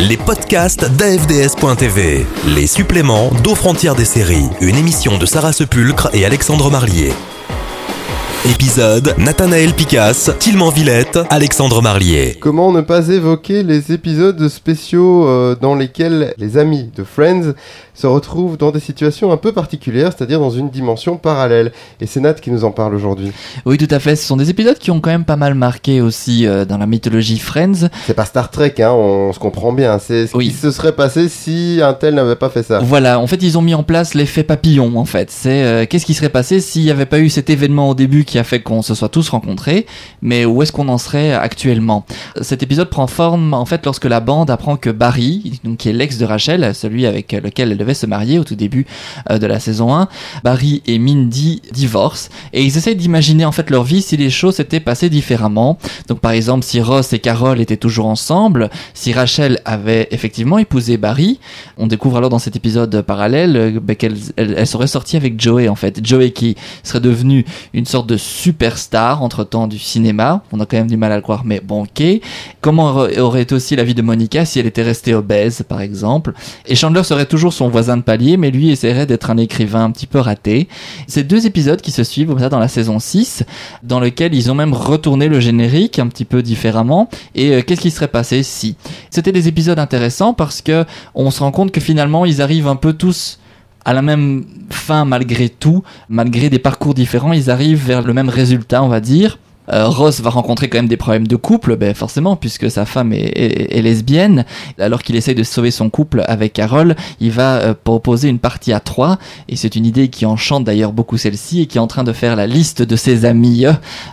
Les podcasts d'AFDS.tv. Les suppléments d'Aux frontières des séries. Une émission de Sarah Sepulcre et Alexandre Marlier. Épisode Nathanaël Picasse, Tilman Villette, Alexandre Marlier. Comment ne pas évoquer les épisodes spéciaux euh, dans lesquels les amis de Friends se retrouvent dans des situations un peu particulières, c'est-à-dire dans une dimension parallèle. Et c'est Nat qui nous en parle aujourd'hui. Oui, tout à fait. Ce sont des épisodes qui ont quand même pas mal marqué aussi euh, dans la mythologie Friends. C'est pas Star Trek, hein, on se comprend bien. C'est ce Oui. qui se serait passé si un tel n'avait pas fait ça. Voilà, en fait, ils ont mis en place l'effet papillon, en fait. C'est euh, qu'est-ce qui serait passé s'il n'y avait pas eu cet événement au début qui fait qu'on se soit tous rencontrés, mais où est-ce qu'on en serait actuellement? Cet épisode prend forme, en fait, lorsque la bande apprend que Barry, donc, qui est l'ex de Rachel, celui avec lequel elle devait se marier au tout début euh, de la saison 1, Barry et Mindy divorcent, et ils essayent d'imaginer, en fait, leur vie si les choses s'étaient passées différemment. Donc, par exemple, si Ross et Carol étaient toujours ensemble, si Rachel avait effectivement épousé Barry, on découvre alors dans cet épisode parallèle euh, bah, qu'elle elle, elle serait sortie avec Joey en fait. Joey qui serait devenu une sorte de superstar entre temps du cinéma. On a quand même du mal à le croire, mais bon, ok. Comment aurait- aussi la vie de Monica si elle était restée obèse, par exemple? Et Chandler serait toujours son voisin de palier, mais lui essaierait d'être un écrivain un petit peu raté. Ces deux épisodes qui se suivent comme ça dans la saison 6, dans lequel ils ont même retourné le générique un petit peu différemment. Et euh, qu'est-ce qui serait passé si? C'était des épisodes intéressants parce que on se rend compte que finalement ils arrivent un peu tous à la même fin malgré tout, malgré des parcours différents, ils arrivent vers le même résultat, on va dire. Euh, Ross va rencontrer quand même des problèmes de couple, ben forcément, puisque sa femme est, est- est lesbienne. Alors qu'il essaye de sauver son couple avec Carol, il va euh, proposer une partie à trois, et c'est une idée qui enchante d'ailleurs beaucoup celle-ci, et qui est en train de faire la liste de ses amis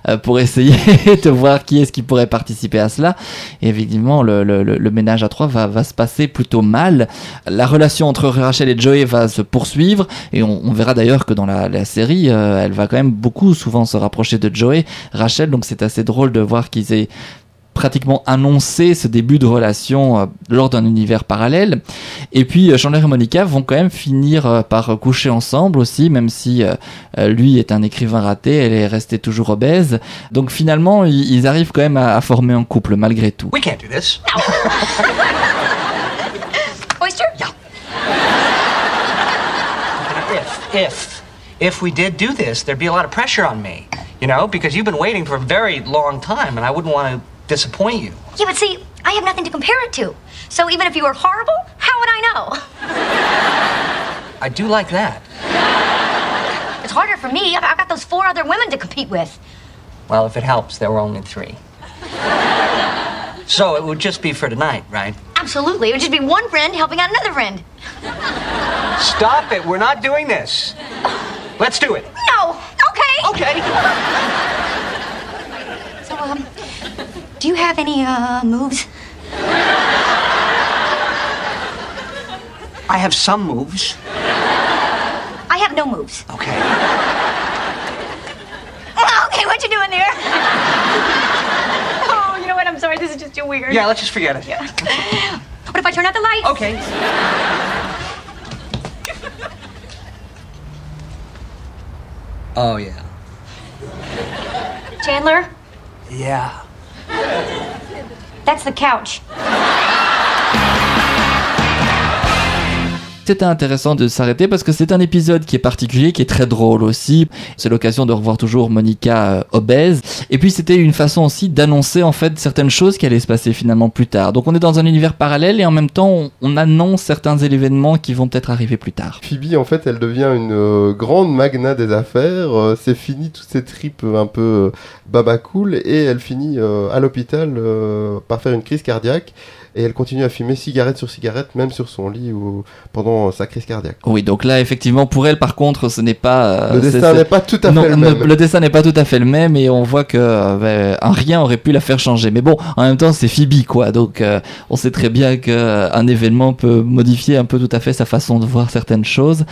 euh, pour essayer de voir qui est-ce qui pourrait participer à cela. Et évidemment, le, le- le- le ménage à trois va, va se passer plutôt mal. La relation entre Rachel et Joey va se poursuivre et on, on verra d'ailleurs que dans la, la série, euh, elle va quand même beaucoup souvent se rapprocher de Joey, Rachel. Donc c'est assez drôle de voir qu'ils aient pratiquement annoncé ce début de relation euh, lors d'un univers parallèle. Et puis euh, Chandler et Monica vont quand même finir euh, par coucher ensemble aussi, même si lui est un écrivain raté, elle est restée toujours obèse. Donc finalement, ils, ils arrivent quand même à, à former un couple malgré tout. We can't do this. Oyster? If, if, if we did do this, there'd be a lot of pressure on me. You know, because you've been waiting for a very long time, and I wouldn't want to disappoint you. Yeah, but see, I have nothing to compare it to. So even if you were horrible, how would I know? I do like that. It's harder for me. I've, got those four other women to compete with. Well, if it helps, there were only three. so it would just be for tonight, right? Absolutely. It would just be one friend helping out another friend. Stop it. We're not doing this. Let's do it. No. Okay. So, um, do you have any, uh, moves? I have some moves. I have no moves. Okay. Okay, what you doing there? oh, you know what? I'm sorry. This is just too weird. Yeah, let's just forget it. Yeah. what if I turn out the lights? Okay. Oh, yeah. Chandler, Yeah. that's the couch. C'était intéressant de s'arrêter parce que c'est un épisode qui est particulier, qui est très drôle aussi. C'est l'occasion de revoir toujours Monica euh, obèse. Et puis c'était une façon aussi d'annoncer en fait certaines choses qui allaient se passer finalement plus tard. Donc on est dans un univers parallèle et en même temps on, on annonce certains événements qui vont peut-être arriver plus tard. Phoebe, en fait, elle devient une euh, grande magna des affaires. euh, c'est fini toutes ces tripes un peu euh, baba cool et elle finit à l'hôpital par faire une crise cardiaque. Et elle continue à fumer cigarette sur cigarette, même sur son lit ou pendant sa crise cardiaque. Oui, donc là effectivement pour elle par contre ce n'est pas... euh, le destin n'est pas tout à non, fait le même. le dessin n'est pas tout à fait le même et on voit que euh, ben, un rien aurait pu la faire changer. Mais bon, en même temps, c'est Phoebe, quoi. Donc, euh, on sait très bien que euh, un événement peut modifier un peu tout à fait sa façon de voir certaines choses.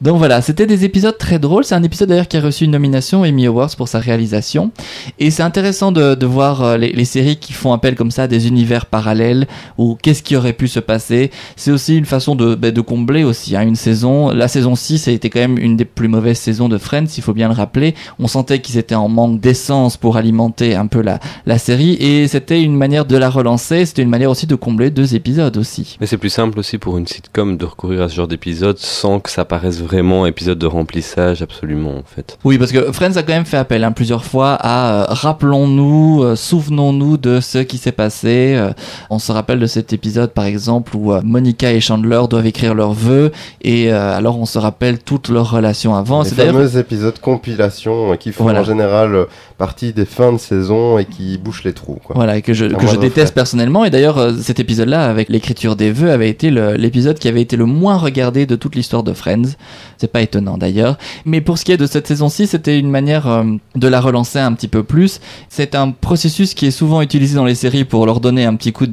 Donc voilà, c'était des épisodes très drôles. C'est un épisode d'ailleurs qui a reçu une nomination Emmy Awards pour sa réalisation. Et c'est intéressant de, de voir les, les séries qui font appel comme ça à des univers parallèles, ou qu'est-ce qui aurait pu se passer. C'est aussi une façon de, bah, de combler aussi hein, une saison. La saison 6 a été quand même une des plus mauvaises saisons de Friends, il faut bien le rappeler. On sentait qu'ils étaient en manque d'essence pour alimenter un peu la, la série et c'était une manière de la relancer, c'était une manière aussi de combler deux épisodes aussi. Mais c'est plus simple aussi pour une sitcom de recourir à ce genre d'épisode sans que ça paraisse vraiment épisode de remplissage absolument en fait. Oui, parce que Friends a quand même fait appel hein, plusieurs fois à euh, rappelons-nous, euh, souvenons-nous de ce qui s'est passé. Euh, on se rappelle de cet épisode par exemple où euh, Monica et Chandler doivent écrire leurs vœux et euh, alors on se rappelle toute leur relation avant. Les fameux épisodes compilation euh, qui font Voilà. en général euh, partie des fins de saison et qui bouchent les trous. Quoi. Voilà, et que je, que je déteste personnellement. Et d'ailleurs, cet épisode-là, avec l'écriture des vœux, avait été l'épisode qui avait été le moins regardé de toute l'histoire de Friends. C'est pas étonnant d'ailleurs. Mais pour ce qui est de cette saison-ci, c'était une manière euh, de la relancer un petit peu plus. C'est un processus qui est souvent utilisé dans les séries pour leur donner un petit coup de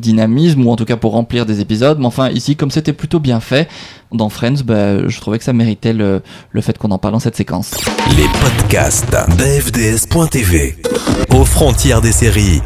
ou en tout cas pour remplir des épisodes. Mais enfin, ici, comme c'était plutôt bien fait, dans Friends, bah, je trouvais que ça méritait le, le fait qu'on en parle dans cette séquence. Les podcasts d'AFDS.tv. Aux frontières des séries.